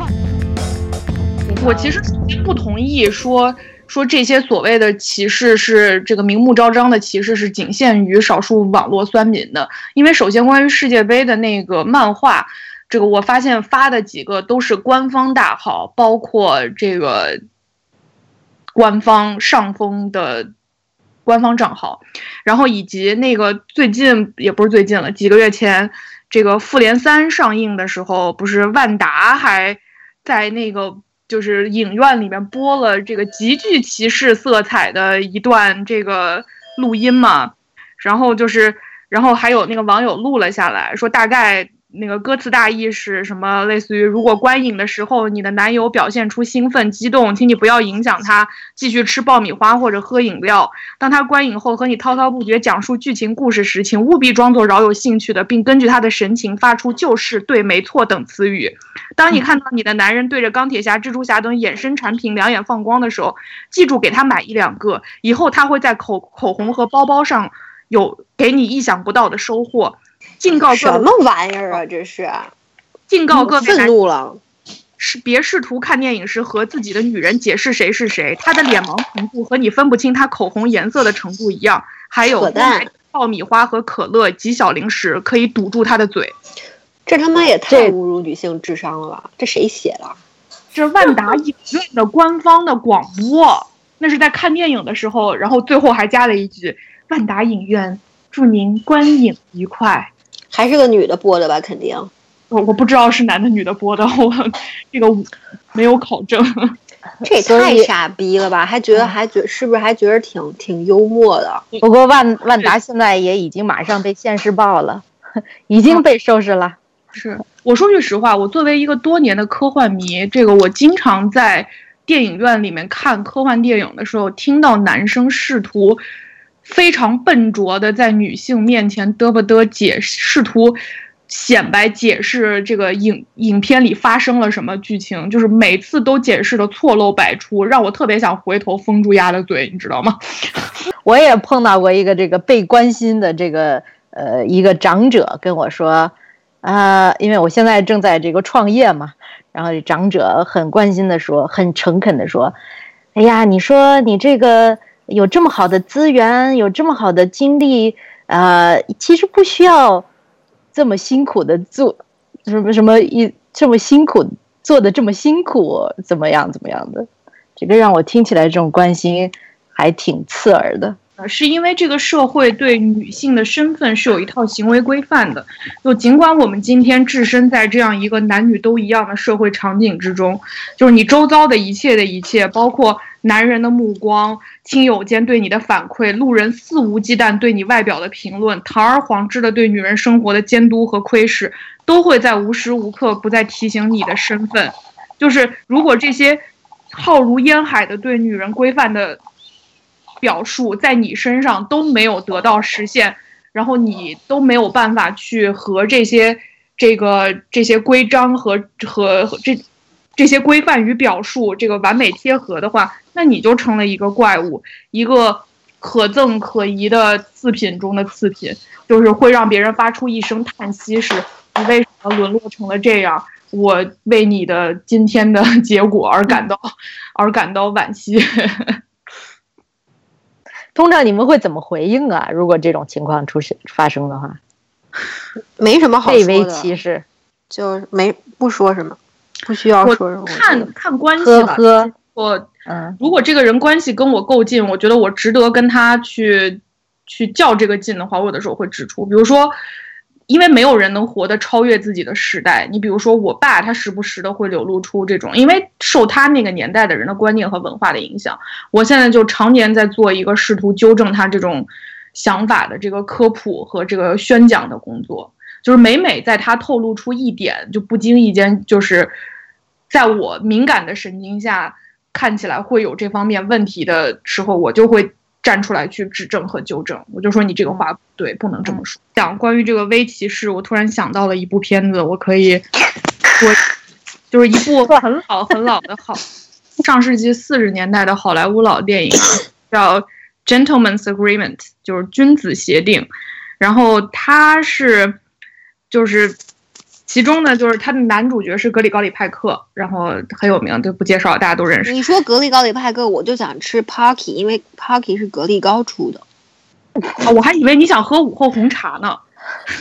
我其实不同意说。说这些所谓的歧视是这个明目张张的歧视，是仅限于少数网络酸民的。因为首先关于世界杯的那个漫画，这个我发现发的几个都是官方大号，包括这个官方上峰的官方账号，然后以及那个最近也不是最近了，几个月前这个复联三上映的时候，不是万达还在那个。就是影院里面播了这个极具歧视色彩的一段这个录音嘛，然后就是，然后还有那个网友录了下来，说大概。那个歌词大意是什么？类似于如果观影的时候你的男友表现出兴奋激动，请你不要影响他继续吃爆米花或者喝饮料。当他观影后和你滔滔不绝讲述剧情故事时，请务必装作饶有兴趣的，并根据他的神情发出“就是”“对”“没错”等词语。当你看到你的男人对着钢铁侠、蜘蛛侠等衍生产品两眼放光的时候，记住给他买一两个，以后他会在口口红和包包上有给你意想不到的收获。警告什么玩意儿啊！这是，警告各位愤怒了，是别试图看电影时和自己的女人解释谁是谁，她的脸盲程度和你分不清她口红颜色的程度一样。还有爆米花和可乐及小零食可以堵住她的嘴。这他妈也太侮辱女性智商了吧！这谁写的？这是万达影院的官方的广播，那是在看电影的时候，然后最后还加了一句：“万达影院祝您观影愉快。”还是个女的播的吧？肯定，我我不知道是男的女的播的，我这个没有考证。这也太傻逼了吧？还觉得还觉是不是还觉得挺挺幽默的？不过万万达现在也已经马上被现世报了，已经被收拾了。是我说句实话，我作为一个多年的科幻迷，这个我经常在电影院里面看科幻电影的时候，听到男生试图。非常笨拙的在女性面前嘚不嘚解，试图显摆解释这个影影片里发生了什么剧情，就是每次都解释的错漏百出，让我特别想回头封住丫的嘴，你知道吗？我也碰到过一个这个被关心的这个呃一个长者跟我说，啊，因为我现在正在这个创业嘛，然后长者很关心的说，很诚恳的说，哎呀，你说你这个。有这么好的资源，有这么好的精力，呃，其实不需要这么辛苦的做，什么什么一这么辛苦做的这么辛苦，怎么样怎么样的？这个让我听起来这种关心还挺刺耳的。呃，是因为这个社会对女性的身份是有一套行为规范的。就尽管我们今天置身在这样一个男女都一样的社会场景之中，就是你周遭的一切的一切，包括男人的目光。亲友间对你的反馈，路人肆无忌惮对你外表的评论，堂而皇之的对女人生活的监督和窥视，都会在无时无刻不在提醒你的身份。就是如果这些浩如烟海的对女人规范的表述在你身上都没有得到实现，然后你都没有办法去和这些这个这些规章和和这。这些规范与表述，这个完美贴合的话，那你就成了一个怪物，一个可憎可疑的次品中的次品，就是会让别人发出一声叹息：是你为什么沦落成了这样？我为你的今天的 (laughs) 结果而感到 (laughs) 而感到惋惜。(laughs) 通常你们会怎么回应啊？如果这种情况出现发生的话，没什么好说的，卑微歧视，就没不说什么。不需要说什么，看看关系吧。我嗯，如果这个人关系跟我够近，我觉得我值得跟他去去较这个劲的话，我有的时候会指出。比如说，因为没有人能活得超越自己的时代。你比如说，我爸他时不时的会流露出这种，因为受他那个年代的人的观念和文化的影响。我现在就常年在做一个试图纠正他这种想法的这个科普和这个宣讲的工作。就是每每在他透露出一点就不经意间，就是在我敏感的神经下看起来会有这方面问题的时候，我就会站出来去指正和纠正。我就说你这个话不对，不能这么说。讲关于这个微歧视，我突然想到了一部片子，我可以，(laughs) 我就是一部很老很老的好 (laughs) 上世纪四十年代的好莱坞老电影，叫《Gentleman's Agreement》，就是君子协定。然后它是。就是，其中呢，就是他的男主角是格里高里派克，然后很有名，就不介绍，大家都认识。你说格里高里派克，我就想吃 Parky，因为 Parky 是格力高出的。我还以为你想喝午后红茶呢。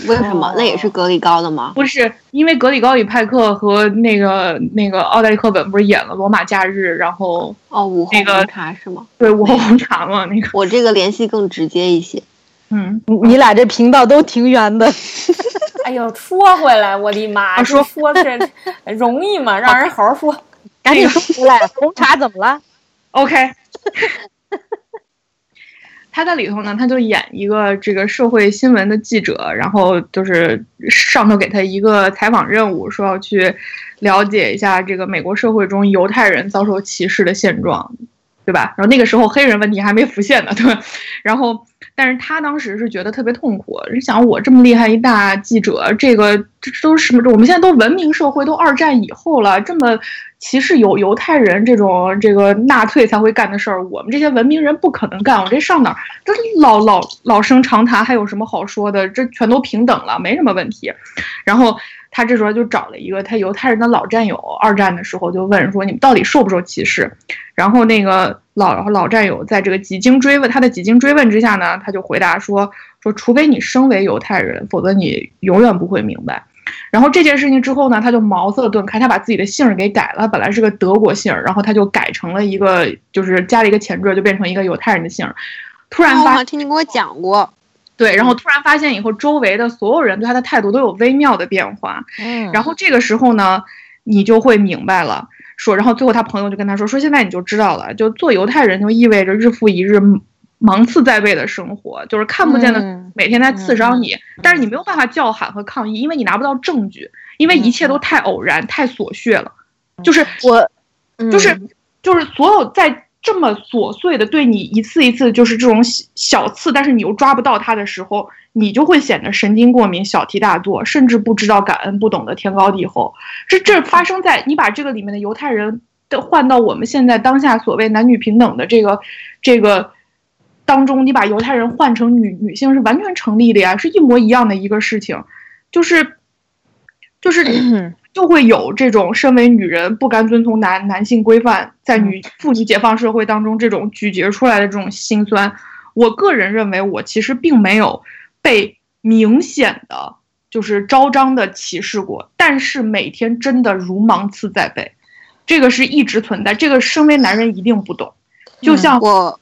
为什么？那也是格力高的吗？不是，因为格里高里派克和那个那个奥黛丽赫本不是演了《罗马假日》，然后哦，午后红茶是吗？对，午后红茶嘛，那个。我这个联系更直接一些。嗯，你俩这频道都挺远的。(laughs) 哎呦，说回来，我的妈！说说这容易吗？让人好好说。(laughs) 赶紧说出来，红茶怎么了？OK。(laughs) 他在里头呢，他就演一个这个社会新闻的记者，然后就是上头给他一个采访任务，说要去了解一下这个美国社会中犹太人遭受歧视的现状，对吧？然后那个时候黑人问题还没浮现呢，对吧？然后。但是他当时是觉得特别痛苦，你想我这么厉害一大记者，这个这都是什么？我们现在都文明社会，都二战以后了，这么歧视犹犹太人这种这个纳粹才会干的事儿，我们这些文明人不可能干。我这上哪儿？这老老老生常谈，还有什么好说的？这全都平等了，没什么问题。然后。他这时候就找了一个他犹太人的老战友，二战的时候就问说：“你们到底受不受歧视？”然后那个老老战友在这个几经追问，他的几经追问之下呢，他就回答说：“说除非你身为犹太人，否则你永远不会明白。”然后这件事情之后呢，他就茅塞顿开，他把自己的姓儿给改了，本来是个德国姓儿，然后他就改成了一个，就是加了一个前缀，就变成一个犹太人的姓儿。突然发，听你跟我讲过。对，然后突然发现以后，周围的所有人对他的态度都有微妙的变化。嗯，然后这个时候呢，你就会明白了。说，然后最后他朋友就跟他说：“说现在你就知道了，就做犹太人就意味着日复一日芒刺在背的生活，就是看不见的每天在刺伤你，但是你没有办法叫喊和抗议，因为你拿不到证据，因为一切都太偶然、太琐屑了。就是我，就是就是所有在。”这么琐碎的对你一次一次就是这种小刺，但是你又抓不到它的时候，你就会显得神经过敏、小题大做，甚至不知道感恩，不懂得天高地厚。这这发生在你把这个里面的犹太人的换到我们现在当下所谓男女平等的这个这个当中，你把犹太人换成女女性是完全成立的呀，是一模一样的一个事情，就是就是。(clears throat) 就会有这种身为女人不甘遵从男男性规范，在女妇女解放社会当中这种咀嚼出来的这种心酸。我个人认为，我其实并没有被明显的就是招彰的歧视过，但是每天真的如芒刺在背，这个是一直存在。这个身为男人一定不懂，就像我，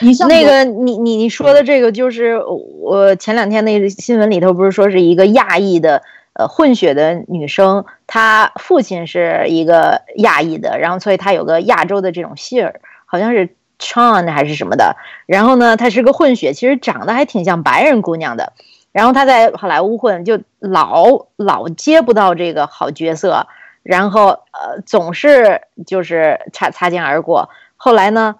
你像那个你你你说的这个，就是我前两天那个新闻里头不是说是一个亚裔的。呃，混血的女生，她父亲是一个亚裔的，然后所以她有个亚洲的这种姓儿，好像是 Chan 还是什么的。然后呢，她是个混血，其实长得还挺像白人姑娘的。然后她在好莱坞混，就老老接不到这个好角色，然后呃总是就是擦擦肩而过。后来呢，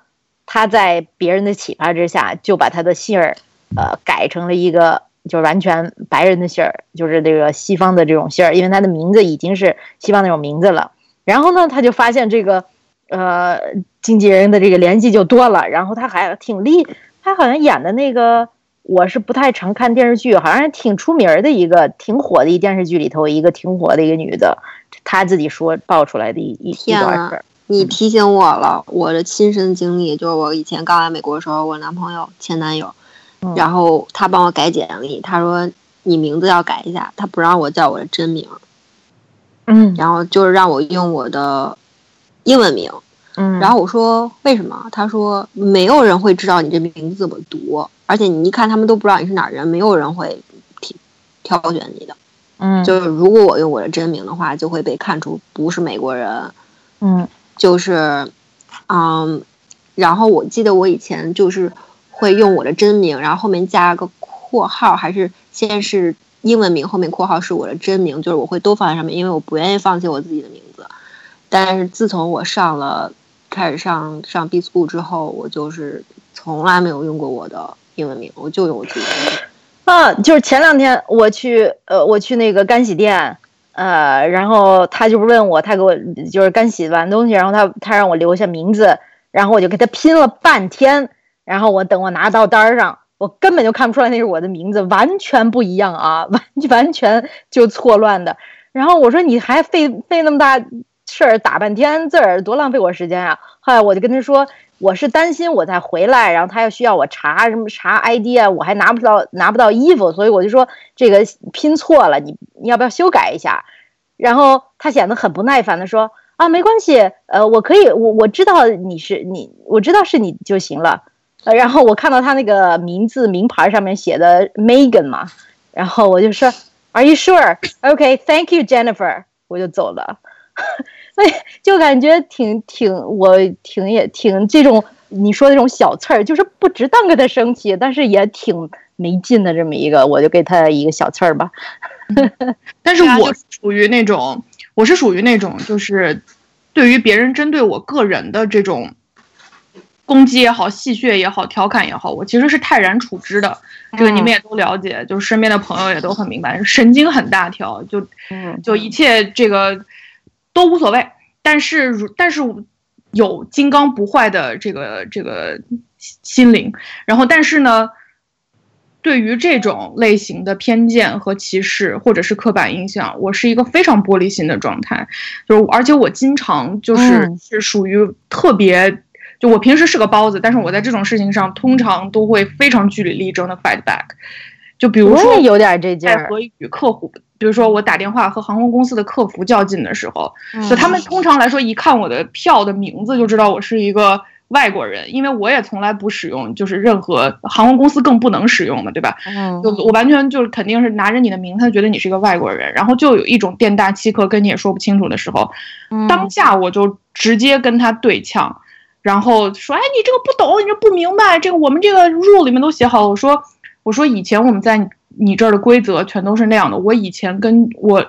她在别人的启发之下，就把她的姓儿呃改成了一个。就完全白人的姓儿，就是这个西方的这种姓儿，因为他的名字已经是西方那种名字了。然后呢，他就发现这个，呃，经纪人的这个联系就多了。然后他还挺厉，他好像演的那个，我是不太常看电视剧，好像挺出名的一个，挺火的一电视剧里头一个挺火的一个女的，她自己说爆出来的一一一段事儿。你提醒我了，我的亲身经历就是我以前刚来美国的时候，我男朋友前男友。然后他帮我改简历，他说你名字要改一下，他不让我叫我的真名，嗯，然后就是让我用我的英文名，嗯，然后我说为什么？他说没有人会知道你这名字怎么读，而且你一看他们都不知道你是哪人，没有人会挑挑选你的，嗯，就是如果我用我的真名的话，就会被看出不是美国人，嗯，就是，嗯，然后我记得我以前就是。会用我的真名，然后后面加个括号，还是先是英文名，后面括号是我的真名，就是我会都放在上面，因为我不愿意放弃我自己的名字。但是自从我上了开始上上 B school 之后，我就是从来没有用过我的英文名，我就用我自己的。啊，就是前两天我去呃我去那个干洗店，呃，然后他就是问我，他给我就是干洗完东西，然后他他让我留下名字，然后我就给他拼了半天。然后我等我拿到单儿上，我根本就看不出来那是我的名字，完全不一样啊，(laughs) 完完全就错乱的。然后我说你还费费那么大事儿打半天字儿，多浪费我时间啊！后来我就跟他说，我是担心我再回来，然后他要需要我查什么查 ID 啊，我还拿不到拿不到衣服，所以我就说这个拼错了，你你要不要修改一下？然后他显得很不耐烦的说啊，没关系，呃，我可以，我我知道你是你，我知道是你就行了。呃，然后我看到他那个名字名牌上面写的 Megan 嘛，然后我就说，Are you sure? OK, thank you, Jennifer。我就走了，(laughs) 哎，就感觉挺挺，我挺也挺这种你说那种小刺儿，就是不值当跟他生气，但是也挺没劲的这么一个，我就给他一个小刺儿吧。(laughs) 但是我属于那种，我是属于那种，就是对于别人针对我个人的这种。攻击也好，戏谑也好，调侃也好，我其实是泰然处之的。这个你们也都了解，就是身边的朋友也都很明白，神经很大条，就就一切这个都无所谓。但是，但是有金刚不坏的这个这个心灵。然后，但是呢，对于这种类型的偏见和歧视，或者是刻板印象，我是一个非常玻璃心的状态。就是而且我经常就是是属于特别。就我平时是个包子，但是我在这种事情上通常都会非常据理力争的 fight back。就比如说有点这劲儿，和与客户，比如说我打电话和航空公司的客服较劲的时候，就他们通常来说一看我的票的名字就知道我是一个外国人，因为我也从来不使用，就是任何航空公司更不能使用嘛，对吧？嗯，就我完全就是肯定是拿着你的名，他觉得你是一个外国人，然后就有一种店大欺客，跟你也说不清楚的时候，当下我就直接跟他对呛。然后说，哎，你这个不懂，你这不明白，这个我们这个 rule 里面都写好了。我说，我说以前我们在你这儿的规则全都是那样的。我以前跟我，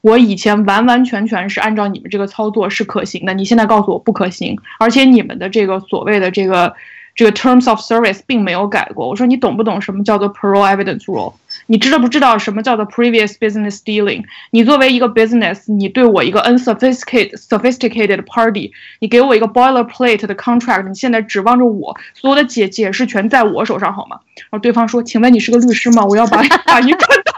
我以前完完全全是按照你们这个操作是可行的。你现在告诉我不可行，而且你们的这个所谓的这个。这个 terms of service 并没有改过。我说你懂不懂什么叫做 pro evidence rule？你知道不知道什么叫做 previous business dealing？你作为一个 business，你对我一个 unsophisticated sophisticated party，你给我一个 boilerplate 的 contract，你现在指望着我所有的解解释权在我手上好吗？然后对方说，请问你是个律师吗？我要把把你转到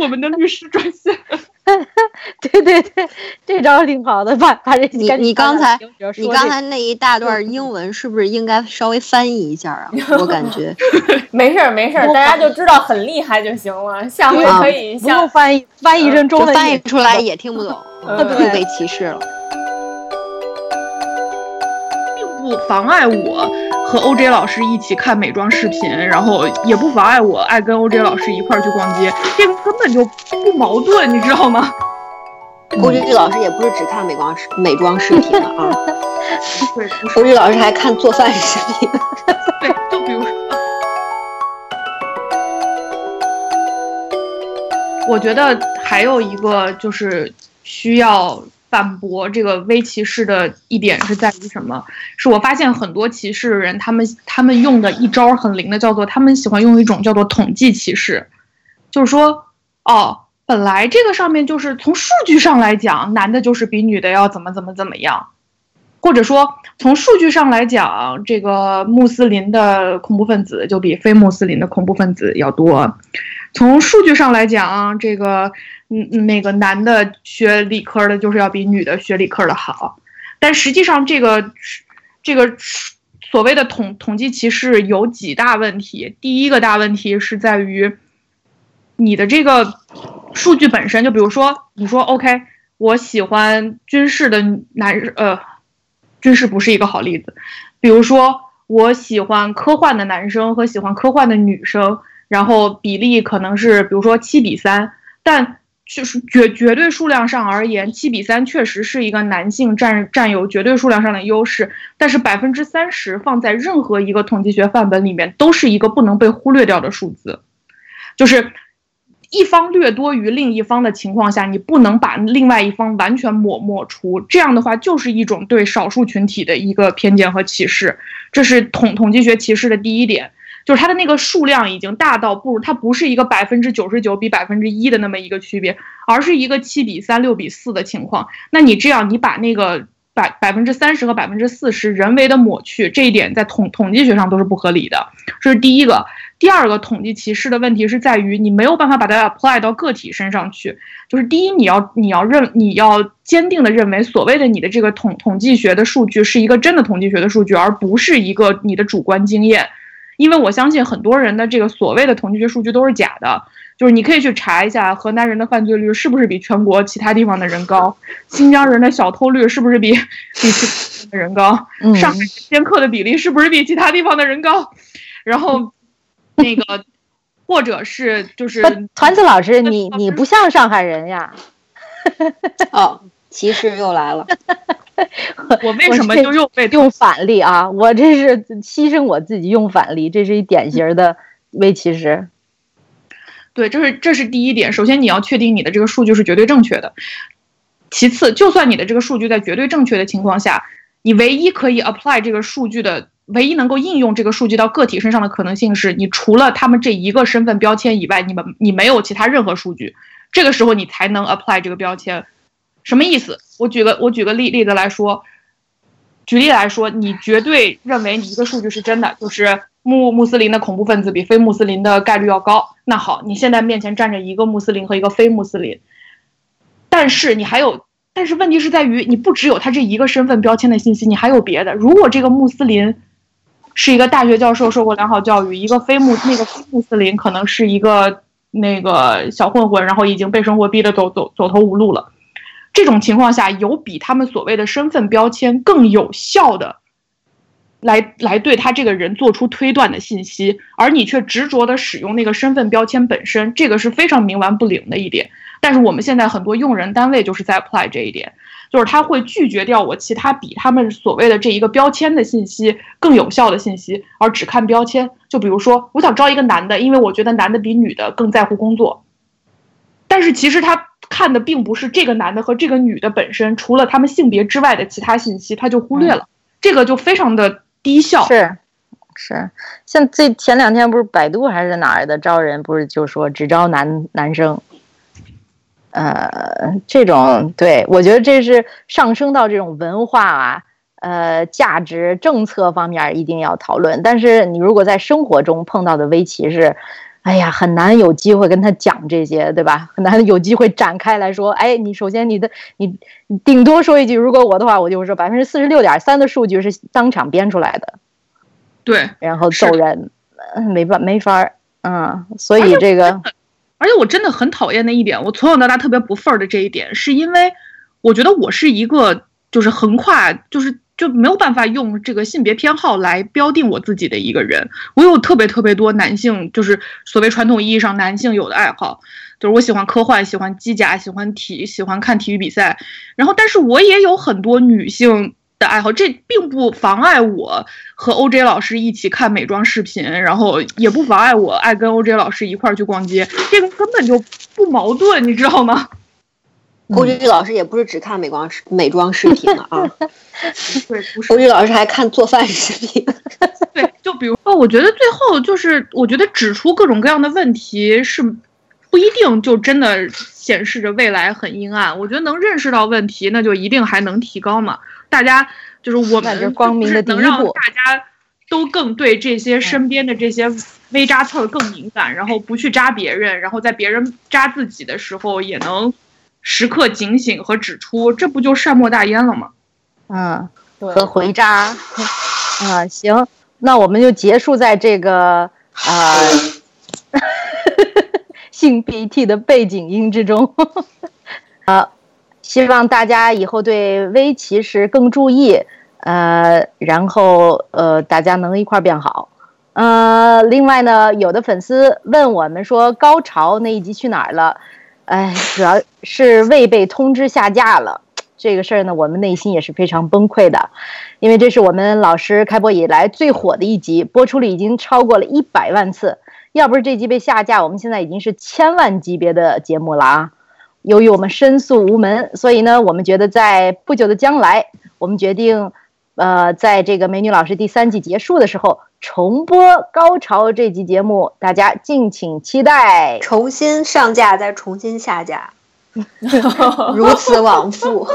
我们的律师专线。(laughs) 对对对，这招挺好的，把把这你你刚才你刚才那一大段 (laughs) 英文是不是应该稍微翻译一下啊？我感觉没事儿没事儿，大家就知道很厉害就行了。下回可以不用翻译，翻译成中文翻译出来也听不懂，(laughs) 会被歧视了。并不妨碍我和 OJ 老师一起看美妆视频，然后也不妨碍我爱跟 OJ 老师一块儿去逛街，这个根本就不矛盾，你知道吗？欧丽丽老师也不是只看美妆美妆视频的啊，，(laughs) OJ 老师还看做饭视频。对，就比如说，我觉得还有一个就是需要反驳这个微歧视的一点是在于什么？是我发现很多歧视的人，他们他们用的一招很灵的，叫做他们喜欢用一种叫做统计歧视，就是说，哦。本来这个上面就是从数据上来讲，男的就是比女的要怎么怎么怎么样，或者说从数据上来讲，这个穆斯林的恐怖分子就比非穆斯林的恐怖分子要多。从数据上来讲，这个嗯那个男的学理科的就是要比女的学理科的好。但实际上，这个这个所谓的统统计歧视有几大问题。第一个大问题是在于你的这个。数据本身就比如说，你说 OK，我喜欢军事的男呃，军事不是一个好例子。比如说，我喜欢科幻的男生和喜欢科幻的女生，然后比例可能是比如说七比三，但就是绝绝对数量上而言，七比三确实是一个男性占占有绝对数量上的优势。但是百分之三十放在任何一个统计学范本里面都是一个不能被忽略掉的数字，就是。一方略多于另一方的情况下，你不能把另外一方完全抹抹除，这样的话就是一种对少数群体的一个偏见和歧视，这是统统计学歧视的第一点，就是它的那个数量已经大到不它不是一个百分之九十九比百分之一的那么一个区别，而是一个七比三六比四的情况。那你这样，你把那个百百分之三十和百分之四十人为的抹去，这一点在统统计学上都是不合理的，这是第一个。第二个统计歧视的问题是在于你没有办法把它 apply 到个体身上去。就是第一，你要你要认你要坚定的认为，所谓的你的这个统统计学的数据是一个真的统计学的数据，而不是一个你的主观经验。因为我相信很多人的这个所谓的统计学数据都是假的。就是你可以去查一下河南人的犯罪率是不是比全国其他地方的人高，新疆人的小偷率是不是比比其他的人高，上海仙客的比例是不是比其他地方的人高，然后。那个，或者是就是团子老师，你你不像上海人呀。哦，(laughs) 歧视又来了。(laughs) 我为什么就又被用反例啊？我这是牺牲我自己用反例，这是一典型的微歧视。(laughs) 对，这是这是第一点。首先，你要确定你的这个数据是绝对正确的。其次，就算你的这个数据在绝对正确的情况下，你唯一可以 apply 这个数据的。唯一能够应用这个数据到个体身上的可能性是，你除了他们这一个身份标签以外，你们你没有其他任何数据，这个时候你才能 apply 这个标签。什么意思？我举个我举个例例子来说，举例来说，你绝对认为你一个数据是真的，就是穆穆斯林的恐怖分子比非穆斯林的概率要高。那好，你现在面前站着一个穆斯林和一个非穆斯林，但是你还有，但是问题是在于你不只有他这一个身份标签的信息，你还有别的。如果这个穆斯林是一个大学教授，受过良好教育；一个非穆那个非穆斯林可能是一个那个小混混，然后已经被生活逼得走走走投无路了。这种情况下，有比他们所谓的身份标签更有效的来来对他这个人做出推断的信息，而你却执着的使用那个身份标签本身，这个是非常冥顽不灵的一点。但是我们现在很多用人单位就是在 apply 这一点。就是他会拒绝掉我其他比他们所谓的这一个标签的信息更有效的信息，而只看标签。就比如说，我想招一个男的，因为我觉得男的比女的更在乎工作。但是其实他看的并不是这个男的和这个女的本身，除了他们性别之外的其他信息，他就忽略了，这个就非常的低效。是，是，像这前两天不是百度还是哪儿的招人，不是就说只招男男生。呃，这种对我觉得这是上升到这种文化啊，呃，价值政策方面一定要讨论。但是你如果在生活中碰到的微歧视，哎呀，很难有机会跟他讲这些，对吧？很难有机会展开来说。哎，你首先你的你你顶多说一句，如果我的话，我就说百分之四十六点三的数据是当场编出来的，对，然后揍人，没办没法儿，嗯，所以这个。而且我真的很讨厌的一点，我从小到大特别不忿儿的这一点，是因为我觉得我是一个就是横跨，就是就没有办法用这个性别偏好来标定我自己的一个人。我有特别特别多男性，就是所谓传统意义上男性有的爱好。就是我喜欢科幻，喜欢机甲，喜欢体，喜欢看体育比赛。然后，但是我也有很多女性的爱好，这并不妨碍我和 OJ 老师一起看美妆视频，然后也不妨碍我爱跟 OJ 老师一块儿去逛街，这个根本就不矛盾，你知道吗？欧剧老师也不是只看美妆视美妆视频了啊，(laughs) 对，不是。欧剧老师还看做饭视频。(laughs) 对，就比如说，我觉得最后就是，我觉得指出各种各样的问题是不一定就真的显示着未来很阴暗。我觉得能认识到问题，那就一定还能提高嘛。大家就是我们光明的能让大家都更对这些身边的这些微扎刺更敏感，然后不去扎别人，然后在别人扎自己的时候也能。时刻警醒和指出，这不就善莫大焉了吗？嗯，和回渣。(laughs) 啊，行，那我们就结束在这个啊，(laughs) 性 BT 的背景音之中。啊，希望大家以后对微歧视更注意。呃，然后呃，大家能一块变好。呃，另外呢，有的粉丝问我们说，高潮那一集去哪儿了？哎，主要是未被通知下架了，这个事儿呢，我们内心也是非常崩溃的，因为这是我们老师开播以来最火的一集，播出了已经超过了一百万次。要不是这集被下架，我们现在已经是千万级别的节目了啊！由于我们申诉无门，所以呢，我们觉得在不久的将来，我们决定，呃，在这个美女老师第三季结束的时候。重播《高潮》这集节目，大家敬请期待。重新上架，再重新下架，(laughs) 如此往复。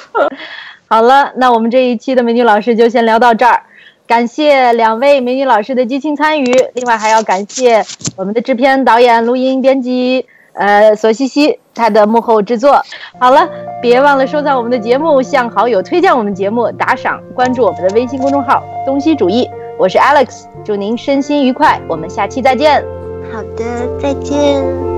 (laughs) 好了，那我们这一期的美女老师就先聊到这儿。感谢两位美女老师的激情参与，另外还要感谢我们的制片、导演、录音、编辑，呃，索西西他的幕后制作。好了，别忘了收藏我们的节目，向好友推荐我们节目，打赏，关注我们的微信公众号“东西主义”。我是 Alex，祝您身心愉快，我们下期再见。好的，再见。